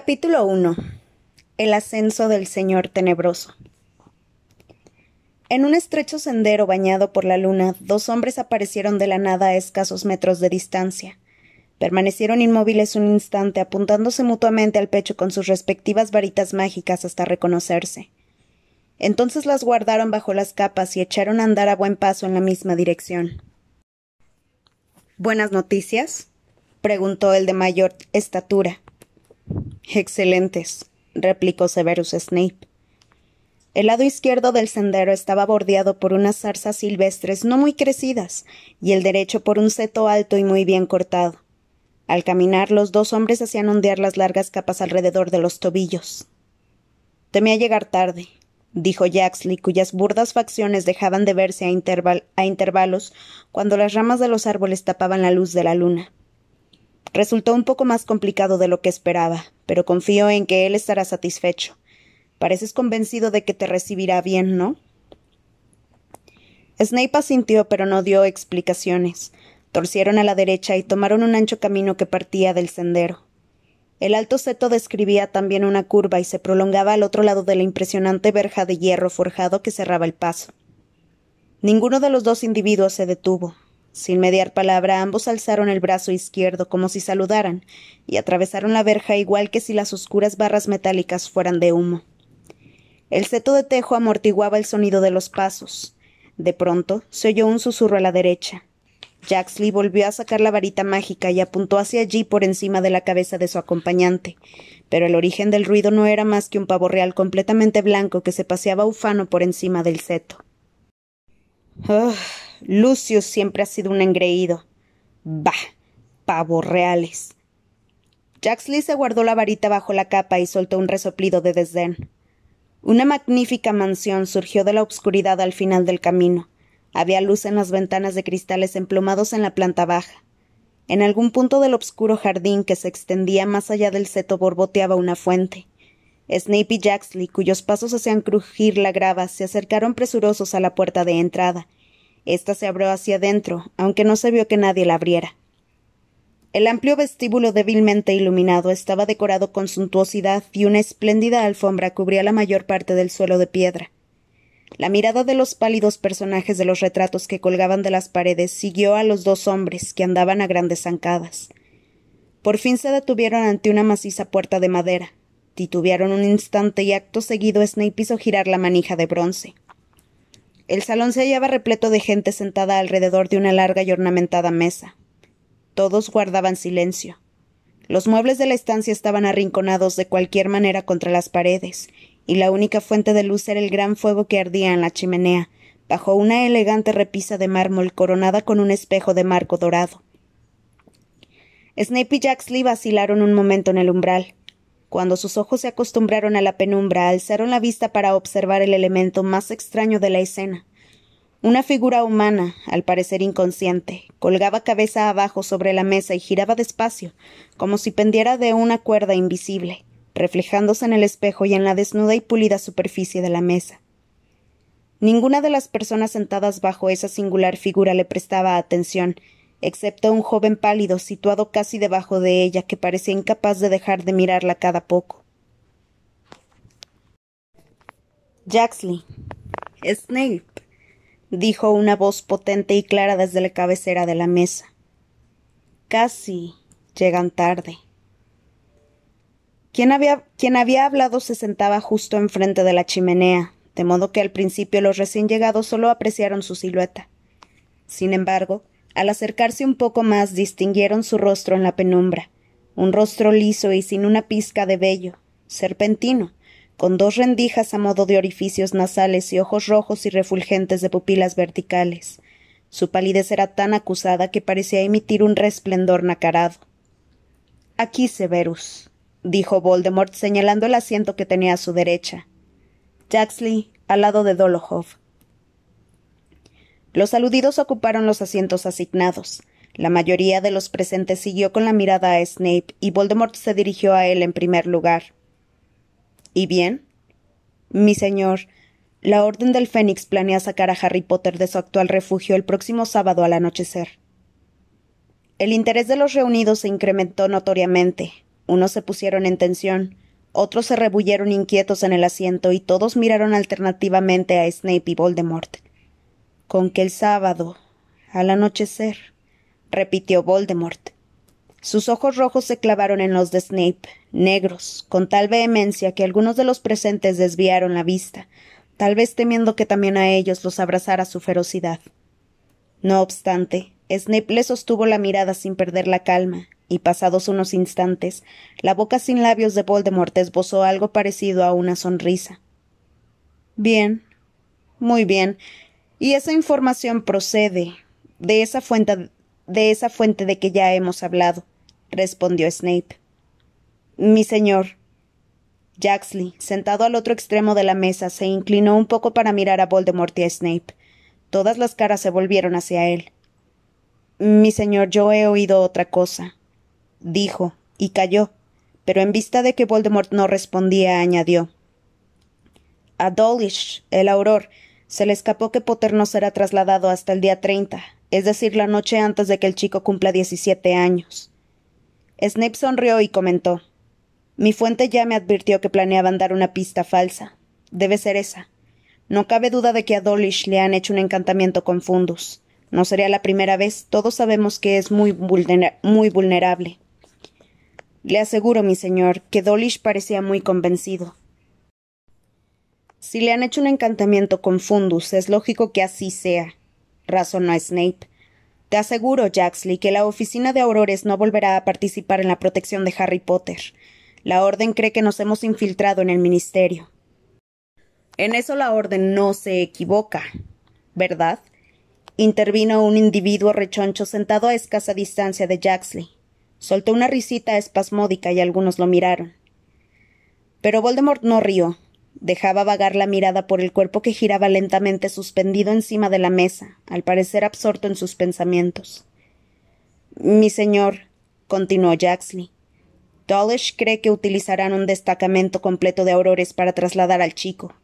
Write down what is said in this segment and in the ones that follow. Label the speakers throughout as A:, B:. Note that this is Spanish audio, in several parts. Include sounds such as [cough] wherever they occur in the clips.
A: Capítulo 1 El ascenso del Señor Tenebroso. En un estrecho sendero bañado por la luna, dos hombres aparecieron de la nada a escasos metros de distancia. Permanecieron inmóviles un instante, apuntándose mutuamente al pecho con sus respectivas varitas mágicas hasta reconocerse. Entonces las guardaron bajo las capas y echaron a andar a buen paso en la misma dirección. ¿Buenas noticias? preguntó el de mayor estatura.
B: Excelentes, replicó Severus Snape.
A: El lado izquierdo del sendero estaba bordeado por unas zarzas silvestres no muy crecidas, y el derecho por un seto alto y muy bien cortado. Al caminar, los dos hombres hacían ondear las largas capas alrededor de los tobillos.
B: Temía llegar tarde, dijo Jaxley, cuyas burdas facciones dejaban de verse a intervalos cuando las ramas de los árboles tapaban la luz de la luna. Resultó un poco más complicado de lo que esperaba, pero confío en que él estará satisfecho. Pareces convencido de que te recibirá bien, ¿no?
A: Snape asintió, pero no dio explicaciones. Torcieron a la derecha y tomaron un ancho camino que partía del sendero. El alto seto describía también una curva y se prolongaba al otro lado de la impresionante verja de hierro forjado que cerraba el paso. Ninguno de los dos individuos se detuvo. Sin mediar palabra, ambos alzaron el brazo izquierdo como si saludaran, y atravesaron la verja igual que si las oscuras barras metálicas fueran de humo. El seto de tejo amortiguaba el sonido de los pasos. De pronto se oyó un susurro a la derecha. Jaxley volvió a sacar la varita mágica y apuntó hacia allí por encima de la cabeza de su acompañante, pero el origen del ruido no era más que un pavo real completamente blanco que se paseaba ufano por encima del seto.
B: Lucius siempre ha sido un engreído. Bah. pavos reales.
A: Jaxley se guardó la varita bajo la capa y soltó un resoplido de desdén. Una magnífica mansión surgió de la obscuridad al final del camino. Había luz en las ventanas de cristales emplumados en la planta baja. En algún punto del obscuro jardín que se extendía más allá del seto borboteaba una fuente. Snape y Jaxley, cuyos pasos hacían crujir la grava, se acercaron presurosos a la puerta de entrada, esta se abrió hacia adentro, aunque no se vio que nadie la abriera. El amplio vestíbulo débilmente iluminado estaba decorado con suntuosidad y una espléndida alfombra cubría la mayor parte del suelo de piedra. La mirada de los pálidos personajes de los retratos que colgaban de las paredes siguió a los dos hombres que andaban a grandes zancadas. Por fin se detuvieron ante una maciza puerta de madera. Titubearon un instante y acto seguido Snape hizo girar la manija de bronce. El salón se hallaba repleto de gente sentada alrededor de una larga y ornamentada mesa. Todos guardaban silencio. Los muebles de la estancia estaban arrinconados de cualquier manera contra las paredes, y la única fuente de luz era el gran fuego que ardía en la chimenea, bajo una elegante repisa de mármol coronada con un espejo de marco dorado. Snape y Jaxley vacilaron un momento en el umbral. Cuando sus ojos se acostumbraron a la penumbra, alzaron la vista para observar el elemento más extraño de la escena. Una figura humana, al parecer inconsciente, colgaba cabeza abajo sobre la mesa y giraba despacio, como si pendiera de una cuerda invisible, reflejándose en el espejo y en la desnuda y pulida superficie de la mesa. Ninguna de las personas sentadas bajo esa singular figura le prestaba atención, excepto un joven pálido situado casi debajo de ella que parecía incapaz de dejar de mirarla cada poco.
B: Jaxley. Snape. dijo una voz potente y clara desde la cabecera de la mesa. Casi llegan tarde. Quien había, quien había hablado se sentaba justo enfrente de la chimenea, de modo que al principio los recién llegados solo apreciaron su silueta. Sin embargo, al acercarse un poco más distinguieron su rostro en la penumbra, un rostro liso y sin una pizca de vello, serpentino, con dos rendijas a modo de orificios nasales y ojos rojos y refulgentes de pupilas verticales. Su palidez era tan acusada que parecía emitir un resplendor nacarado. Aquí, Severus, dijo Voldemort señalando el asiento que tenía a su derecha. Jaxley, al lado de Dolohov. Los aludidos ocuparon los asientos asignados. La mayoría de los presentes siguió con la mirada a Snape y Voldemort se dirigió a él en primer lugar. ¿Y bien? Mi señor, la Orden del Fénix planea sacar a Harry Potter de su actual refugio el próximo sábado al anochecer. El interés de los reunidos se incrementó notoriamente.
A: Unos se pusieron en tensión, otros se rebulleron inquietos en el asiento y todos miraron alternativamente a Snape y Voldemort. Con que el sábado, al anochecer, repitió Voldemort. Sus ojos rojos se clavaron en los de Snape, negros, con tal vehemencia que algunos de los presentes desviaron la vista, tal vez temiendo que también a ellos los abrazara su ferocidad. No obstante, Snape le sostuvo la mirada sin perder la calma, y pasados unos instantes, la boca sin labios de Voldemort esbozó algo parecido a una sonrisa. Bien, muy bien. Y esa información procede de esa fuente de esa fuente de que ya hemos hablado, respondió Snape. Mi señor. Jaxley, sentado al otro extremo de la mesa, se inclinó un poco para mirar a Voldemort y a Snape. Todas las caras se volvieron hacia él. Mi señor, yo he oído otra cosa dijo, y calló, pero en vista de que Voldemort no respondía, añadió A Dawlish, el auror, se le escapó que Potter no será trasladado hasta el día treinta, es decir, la noche antes de que el chico cumpla diecisiete años. Snape sonrió y comentó Mi fuente ya me advirtió que planeaban dar una pista falsa. Debe ser esa. No cabe duda de que a Dawlish le han hecho un encantamiento con Fundus. No sería la primera vez, todos sabemos que es muy, muy vulnerable. Le aseguro, mi señor, que Dolish parecía muy convencido. Si le han hecho un encantamiento con Fundus, es lógico que así sea, razonó Snape. Te aseguro, Jaxley, que la oficina de Aurores no volverá a participar en la protección de Harry Potter. La Orden cree que nos hemos infiltrado en el Ministerio. En eso la Orden no se equivoca, ¿verdad? intervino un individuo rechoncho sentado a escasa distancia de Jaxley. Soltó una risita espasmódica y algunos lo miraron. Pero Voldemort no rió. Dejaba vagar la mirada por el cuerpo que giraba lentamente suspendido encima de la mesa, al parecer absorto en sus pensamientos. Mi señor, continuó Jaxley, Dawlish cree que utilizarán un destacamento completo de aurores para trasladar al chico.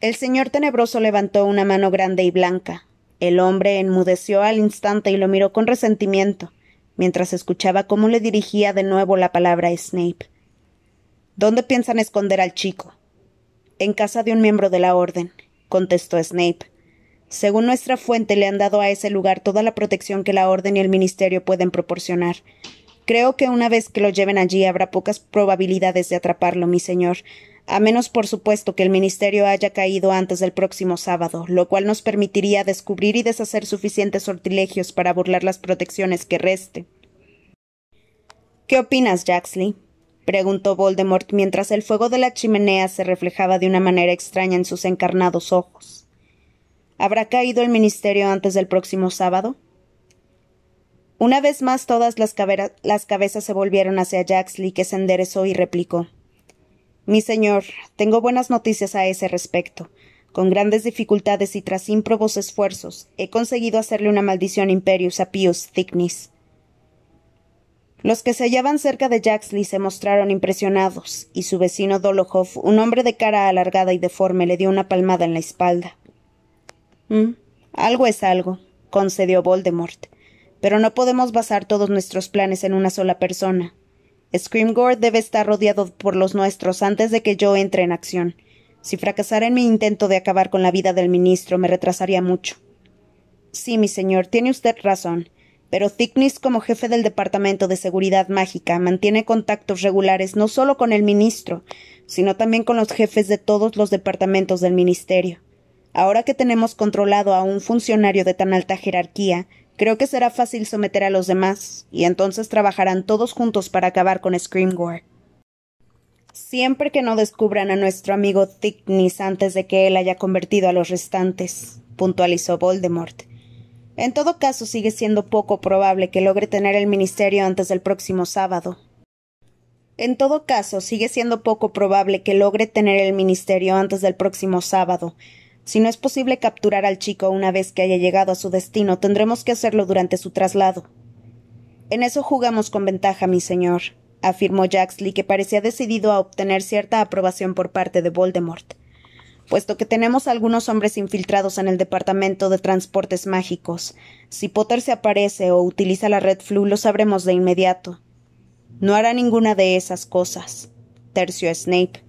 A: El señor tenebroso levantó una mano grande y blanca. El hombre enmudeció al instante y lo miró con resentimiento mientras escuchaba cómo le dirigía de nuevo la palabra a Snape. ¿Dónde piensan esconder al chico? En casa de un miembro de la Orden, contestó Snape. Según nuestra fuente, le han dado a ese lugar toda la protección que la Orden y el Ministerio pueden proporcionar. Creo que una vez que lo lleven allí habrá pocas probabilidades de atraparlo, mi señor, a menos por supuesto que el Ministerio haya caído antes del próximo sábado, lo cual nos permitiría descubrir y deshacer suficientes sortilegios para burlar las protecciones que reste. ¿Qué opinas, Jaxley? Preguntó Voldemort mientras el fuego de la chimenea se reflejaba de una manera extraña en sus encarnados ojos. ¿Habrá caído el ministerio antes del próximo sábado? Una vez más todas las, las cabezas se volvieron hacia Jaxley, que se enderezó y replicó mi señor, tengo buenas noticias a ese respecto. Con grandes dificultades y tras ímprobos esfuerzos, he conseguido hacerle una maldición imperius a Pius Thickness. Los que se hallaban cerca de Jaxley se mostraron impresionados, y su vecino Dolokhov, un hombre de cara alargada y deforme, le dio una palmada en la espalda. Mm, algo es algo, concedió Voldemort. Pero no podemos basar todos nuestros planes en una sola persona. Screamgore debe estar rodeado por los nuestros antes de que yo entre en acción. Si fracasara en mi intento de acabar con la vida del ministro, me retrasaría mucho. Sí, mi señor, tiene usted razón. Pero Thickness, como jefe del Departamento de Seguridad Mágica, mantiene contactos regulares no solo con el ministro, sino también con los jefes de todos los departamentos del ministerio. Ahora que tenemos controlado a un funcionario de tan alta jerarquía, Creo que será fácil someter a los demás, y entonces trabajarán todos juntos para acabar con Screamgore. Siempre que no descubran a nuestro amigo Thickness antes de que él haya convertido a los restantes, puntualizó Voldemort. En todo caso, sigue siendo poco probable que logre tener el ministerio antes del próximo sábado. En todo caso, sigue siendo poco probable que logre tener el ministerio antes del próximo sábado, si no es posible capturar al chico una vez que haya llegado a su destino, tendremos que hacerlo durante su traslado. En eso jugamos con ventaja, mi señor, afirmó Jaxley, que parecía decidido a obtener cierta aprobación por parte de Voldemort. Puesto que tenemos algunos hombres infiltrados en el departamento de transportes mágicos, si Potter se aparece o utiliza la red Flu, lo sabremos de inmediato. No hará ninguna de esas cosas, terció Snape.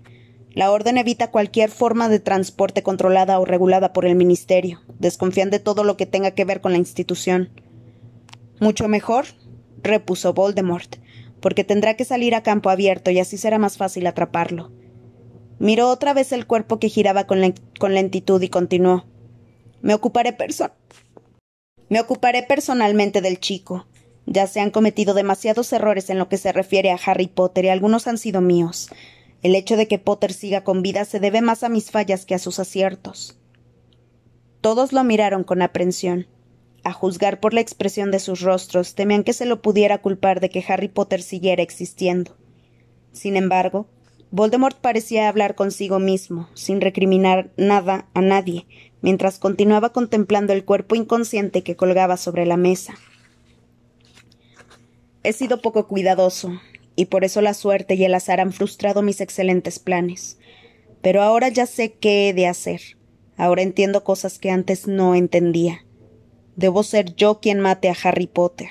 A: La orden evita cualquier forma de transporte controlada o regulada por el Ministerio. Desconfían de todo lo que tenga que ver con la institución. Mucho mejor, repuso Voldemort, porque tendrá que salir a campo abierto y así será más fácil atraparlo. Miró otra vez el cuerpo que giraba con, lentitud y continuó. Me ocuparé Me ocuparé personalmente del chico. Ya se han cometido demasiados errores en lo que se refiere a Harry Potter y algunos han sido míos. El hecho de que Potter siga con vida se debe más a mis fallas que a sus aciertos. Todos lo miraron con aprensión. A juzgar por la expresión de sus rostros, temían que se lo pudiera culpar de que Harry Potter siguiera existiendo. Sin embargo, Voldemort parecía hablar consigo mismo, sin recriminar nada a nadie, mientras continuaba contemplando el cuerpo inconsciente que colgaba sobre la mesa. He sido poco cuidadoso, y por eso la suerte y el azar han frustrado mis excelentes planes. Pero ahora ya sé qué he de hacer. Ahora entiendo cosas que antes no entendía. Debo ser yo quien mate a Harry Potter.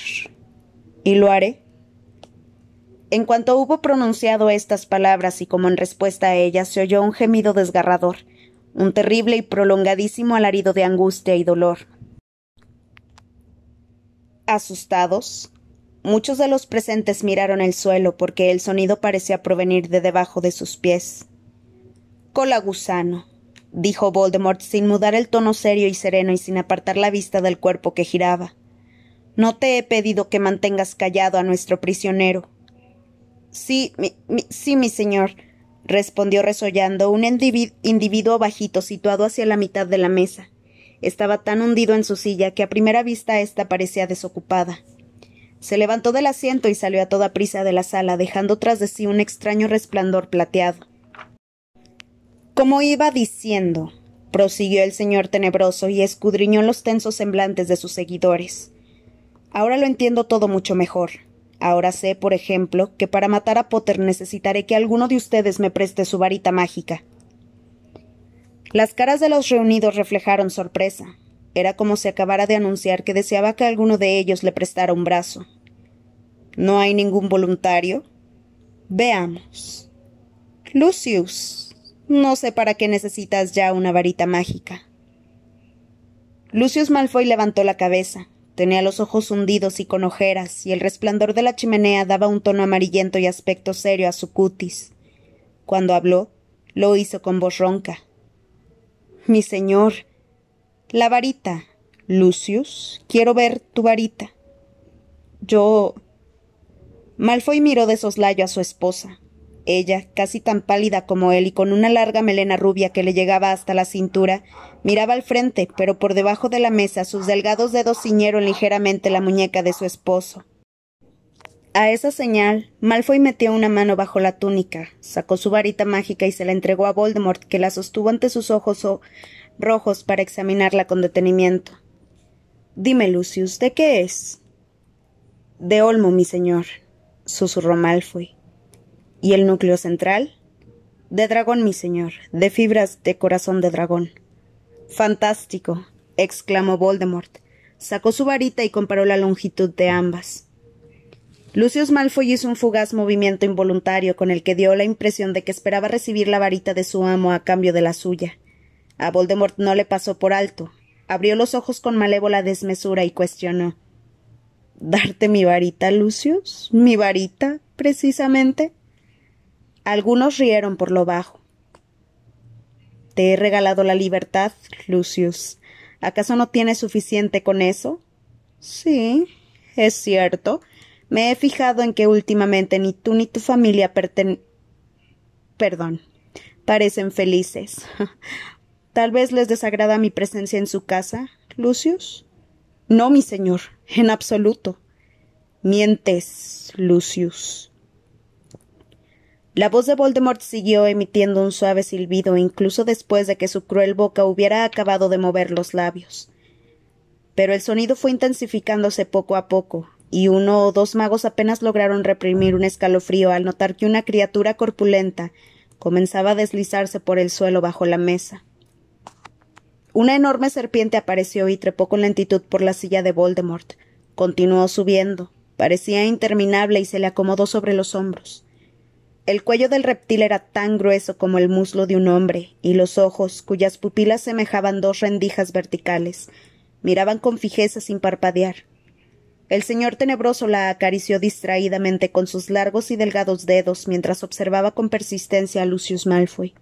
A: ¿Y lo haré? En cuanto hubo pronunciado estas palabras y como en respuesta a ellas se oyó un gemido desgarrador, un terrible y prolongadísimo alarido de angustia y dolor. Asustados, Muchos de los presentes miraron el suelo porque el sonido parecía provenir de debajo de sus pies. Cola gusano, dijo Voldemort sin mudar el tono serio y sereno y sin apartar la vista del cuerpo que giraba. No te he pedido que mantengas callado a nuestro prisionero. Sí, mi, sí, mi señor, respondió resollando un individuo bajito situado hacia la mitad de la mesa. Estaba tan hundido en su silla que a primera vista ésta parecía desocupada. Se levantó del asiento y salió a toda prisa de la sala, dejando tras de sí un extraño resplandor plateado. Como iba diciendo, prosiguió el señor tenebroso y escudriñó los tensos semblantes de sus seguidores. Ahora lo entiendo todo mucho mejor. Ahora sé, por ejemplo, que para matar a Potter necesitaré que alguno de ustedes me preste su varita mágica. Las caras de los reunidos reflejaron sorpresa, era como si acabara de anunciar que deseaba que alguno de ellos le prestara un brazo. ¿No hay ningún voluntario? Veamos. Lucius, no sé para qué necesitas ya una varita mágica. Lucius Malfoy levantó la cabeza. Tenía los ojos hundidos y con ojeras, y el resplandor de la chimenea daba un tono amarillento y aspecto serio a su cutis. Cuando habló, lo hizo con voz ronca. Mi señor, la varita. Lucius, quiero ver tu varita. Yo. Malfoy miró de soslayo a su esposa. Ella, casi tan pálida como él y con una larga melena rubia que le llegaba hasta la cintura, miraba al frente, pero por debajo de la mesa sus delgados dedos ciñeron ligeramente la muñeca de su esposo. A esa señal, Malfoy metió una mano bajo la túnica, sacó su varita mágica y se la entregó a Voldemort, que la sostuvo ante sus ojos rojos para examinarla con detenimiento. Dime, Lucius, ¿de qué es? De olmo, mi señor, susurró Malfoy. ¿Y el núcleo central? De dragón, mi señor, de fibras de corazón de dragón. Fantástico, exclamó Voldemort. Sacó su varita y comparó la longitud de ambas. Lucius Malfoy hizo un fugaz movimiento involuntario con el que dio la impresión de que esperaba recibir la varita de su amo a cambio de la suya. A Voldemort no le pasó por alto. Abrió los ojos con malévola desmesura y cuestionó. ¿Darte mi varita, Lucius? ¿Mi varita, precisamente? Algunos rieron por lo bajo. Te he regalado la libertad, Lucius. ¿Acaso no tienes suficiente con eso? Sí, es cierto. Me he fijado en que últimamente ni tú ni tu familia perten... Perdón. Parecen felices. [laughs] Tal vez les desagrada mi presencia en su casa, Lucius. No, mi señor, en absoluto. Mientes, Lucius. La voz de Voldemort siguió emitiendo un suave silbido incluso después de que su cruel boca hubiera acabado de mover los labios. Pero el sonido fue intensificándose poco a poco, y uno o dos magos apenas lograron reprimir un escalofrío al notar que una criatura corpulenta comenzaba a deslizarse por el suelo bajo la mesa. Una enorme serpiente apareció y trepó con lentitud por la silla de Voldemort. Continuó subiendo, Parecía interminable y se le acomodó sobre los hombros. El cuello del reptil era tan grueso como el muslo de un hombre, y los ojos, cuyas pupilas semejaban dos rendijas verticales, miraban con fijeza sin parpadear. El señor tenebroso la acarició distraídamente con sus largos y delgados dedos mientras observaba con persistencia a Lucius Malfoy.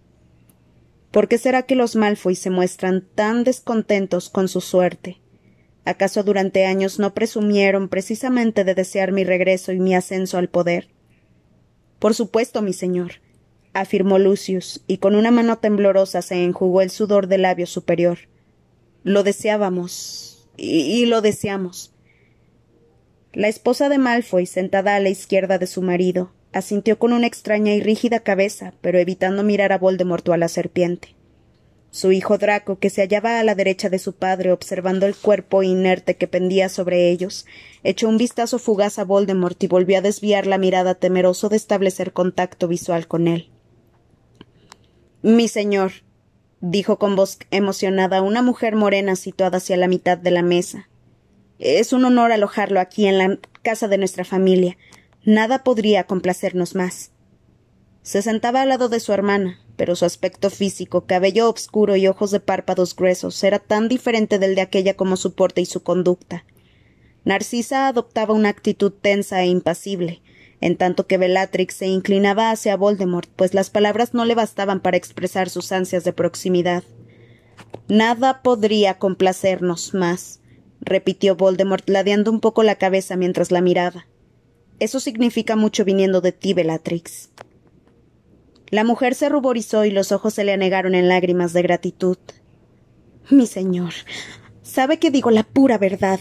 A: ¿Por qué será que los Malfoy se muestran tan descontentos con su suerte? ¿Acaso durante años no presumieron precisamente de desear mi regreso y mi ascenso al poder? Por supuesto, mi señor, afirmó Lucius, y con una mano temblorosa se enjugó el sudor del labio superior. Lo deseábamos, y, lo deseamos. La esposa de Malfoy, sentada a la izquierda de su marido, asintió con una extraña y rígida cabeza, pero evitando mirar a Voldemort o a la serpiente. Su hijo Draco, que se hallaba a la derecha de su padre observando el cuerpo inerte que pendía sobre ellos, echó un vistazo fugaz a Voldemort y volvió a desviar la mirada temeroso de establecer contacto visual con él. Mi señor, dijo con voz emocionada una mujer morena situada hacia la mitad de la mesa. Es un honor alojarlo aquí en la casa de nuestra familia. Nada podría complacernos más. Se sentaba al lado de su hermana, pero su aspecto físico, cabello obscuro y ojos de párpados gruesos era tan diferente del de aquella como su porte y su conducta. Narcisa adoptaba una actitud tensa e impasible, en tanto que Bellatrix se inclinaba hacia Voldemort, pues las palabras no le bastaban para expresar sus ansias de proximidad. Nada podría complacernos más, repitió Voldemort, ladeando un poco la cabeza mientras la miraba. Eso significa mucho viniendo de ti, Bellatrix. La mujer se ruborizó y los ojos se le anegaron en lágrimas de gratitud. Mi señor, sabe que digo la pura verdad.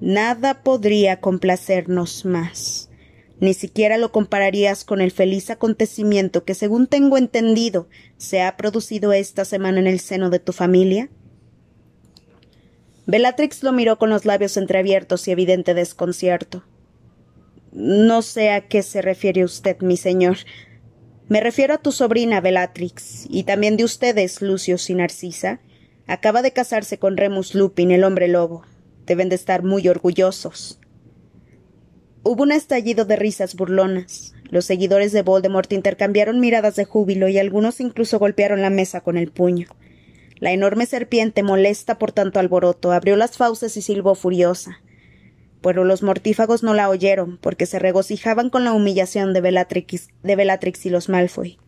A: Nada podría complacernos más. Ni siquiera lo compararías con el feliz acontecimiento que, según tengo entendido, se ha producido esta semana en el seno de tu familia. Bellatrix lo miró con los labios entreabiertos y evidente desconcierto. No sé a qué se refiere usted, mi señor. Me refiero a tu sobrina Bellatrix, y también de ustedes, Lucio y Narcisa. Acaba de casarse con Remus Lupin, el hombre lobo. Deben de estar muy orgullosos. Hubo un estallido de risas burlonas. Los seguidores de Voldemort intercambiaron miradas de júbilo y algunos incluso golpearon la mesa con el puño. La enorme serpiente, molesta por tanto alboroto, abrió las fauces y silbó furiosa pero los mortífagos no la oyeron, porque se regocijaban con la humillación de Bellatrix, de y los Malfoy.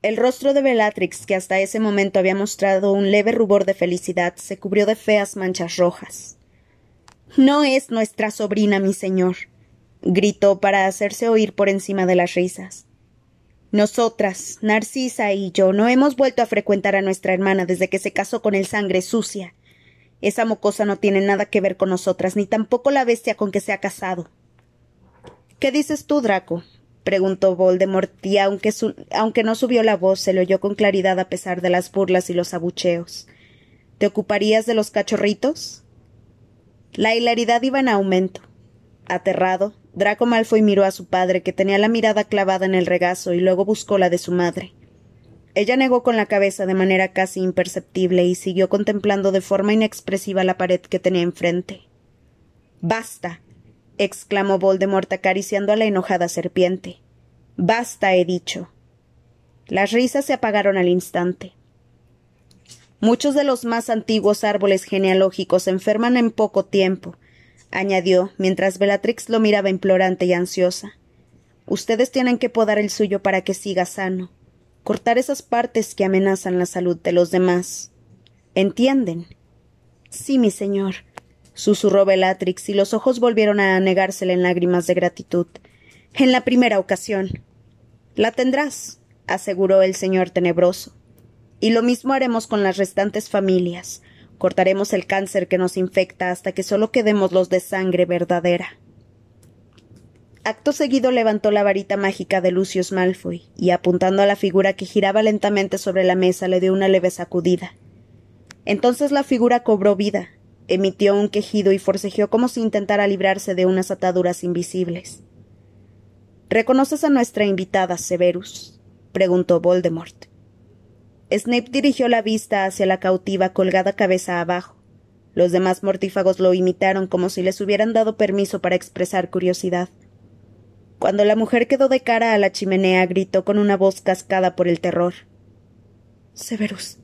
A: El rostro de Bellatrix, que hasta ese momento había mostrado un leve rubor de felicidad, se cubrió de feas manchas rojas. No es nuestra sobrina, mi señor, gritó para hacerse oír por encima de las risas. Nosotras, Narcisa y yo, no hemos vuelto a frecuentar a nuestra hermana desde que se casó con el sangre sucia. Esa mocosa no tiene nada que ver con nosotras, ni tampoco la bestia con que se ha casado. ¿Qué dices tú, Draco? preguntó Voldemort, y aunque, aunque no subió la voz, se le oyó con claridad a pesar de las burlas y los abucheos. ¿Te ocuparías de los cachorritos? La hilaridad iba en aumento. Aterrado, Draco Malfoy miró a su padre, que tenía la mirada clavada en el regazo, y luego buscó la de su madre. Ella negó con la cabeza de manera casi imperceptible y siguió contemplando de forma inexpresiva la pared que tenía enfrente. Basta. exclamó Voldemort acariciando a la enojada serpiente. Basta, he dicho. Las risas se apagaron al instante. Muchos de los más antiguos árboles genealógicos se enferman en poco tiempo, añadió, mientras Bellatrix lo miraba implorante y ansiosa. Ustedes tienen que podar el suyo para que siga sano cortar esas partes que amenazan la salud de los demás. ¿Entienden? Sí, mi señor, susurró Bellatrix, y los ojos volvieron a anegársele en lágrimas de gratitud. En la primera ocasión. La tendrás, aseguró el señor tenebroso. Y lo mismo haremos con las restantes familias. Cortaremos el cáncer que nos infecta hasta que solo quedemos los de sangre verdadera. Acto seguido levantó la varita mágica de Lucius Malfoy y apuntando a la figura que giraba lentamente sobre la mesa le dio una leve sacudida. Entonces la figura cobró vida, emitió un quejido y forcejeó como si intentara librarse de unas ataduras invisibles. ¿Reconoces a nuestra invitada, Severus? preguntó Voldemort. Snape dirigió la vista hacia la cautiva colgada cabeza abajo. Los demás mortífagos lo imitaron como si les hubieran dado permiso para expresar curiosidad. Cuando la mujer quedó de cara a la chimenea, gritó con una voz cascada por el terror. Severus.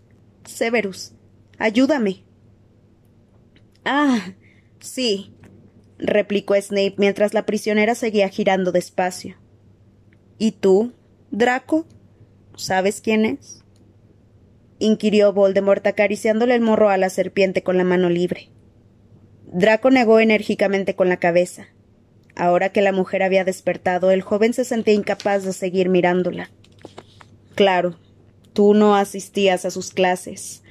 A: Severus. Ayúdame. Ah. sí. replicó Snape mientras la prisionera seguía girando despacio. ¿Y tú, Draco? ¿Sabes quién es? inquirió Voldemort acariciándole el morro a la serpiente con la mano libre. Draco negó enérgicamente con la cabeza. Ahora que la mujer había despertado, el joven se sentía incapaz de seguir mirándola. Claro, tú no asistías a sus clases.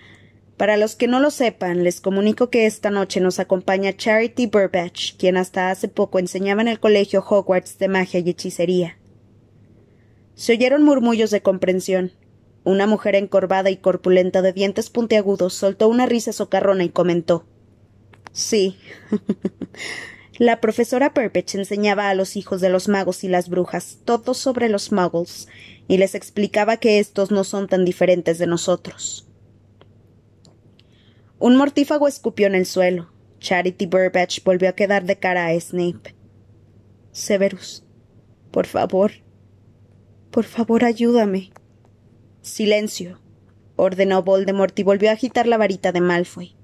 A: Para los que no lo sepan, les comunico que esta noche nos acompaña Charity Burbage, quien hasta hace poco enseñaba en el colegio Hogwarts de magia y hechicería. Se oyeron murmullos de comprensión, una mujer encorvada y corpulenta de dientes puntiagudos soltó una risa socarrona y comentó Sí. [laughs] La profesora Perpech enseñaba a los hijos de los magos y las brujas todo sobre los muggles y les explicaba que estos no son tan diferentes de nosotros. Un mortífago escupió en el suelo. Charity Burbage volvió a quedar de cara a Snape. Severus, por favor, por favor ayúdame. Silencio, ordenó Voldemort y volvió a agitar la varita de Malfoy.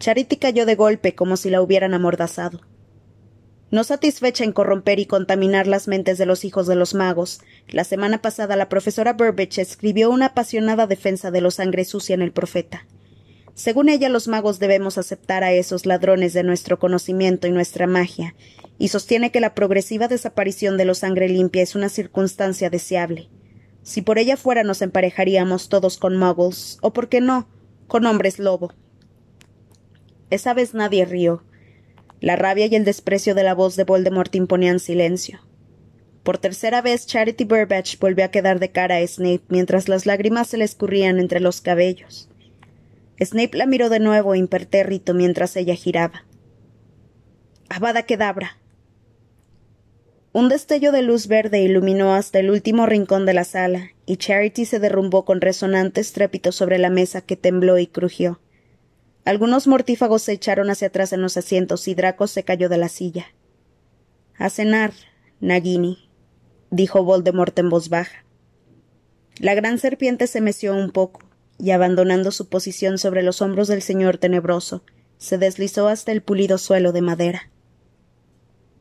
A: Charity cayó de golpe como si la hubieran amordazado. No satisfecha en corromper y contaminar las mentes de los hijos de los magos, la semana pasada la profesora Burbage escribió una apasionada defensa de los sangre sucia en el profeta. Según ella, los magos debemos aceptar a esos ladrones de nuestro conocimiento y nuestra magia, y sostiene que la progresiva desaparición de los sangre limpia es una circunstancia deseable. Si por ella fuera nos emparejaríamos todos con muggles, o por qué no, con hombres lobo. Esa vez nadie rió. La rabia y el desprecio de la voz de Voldemort imponían silencio. Por tercera vez Charity Burbage volvió a quedar de cara a Snape mientras las lágrimas se le escurrían entre los cabellos. Snape la miró de nuevo impertérrito mientras ella giraba. Avada Kedabra, un destello de luz verde iluminó hasta el último rincón de la sala, y Charity se derrumbó con resonante estrépito sobre la mesa que tembló y crujió. Algunos mortífagos se echaron hacia atrás en los asientos y Draco se cayó de la silla. A cenar, Nagini, dijo Voldemort en voz baja. La gran serpiente se meció un poco, y abandonando su posición sobre los hombros del señor tenebroso, se deslizó hasta el pulido suelo de madera.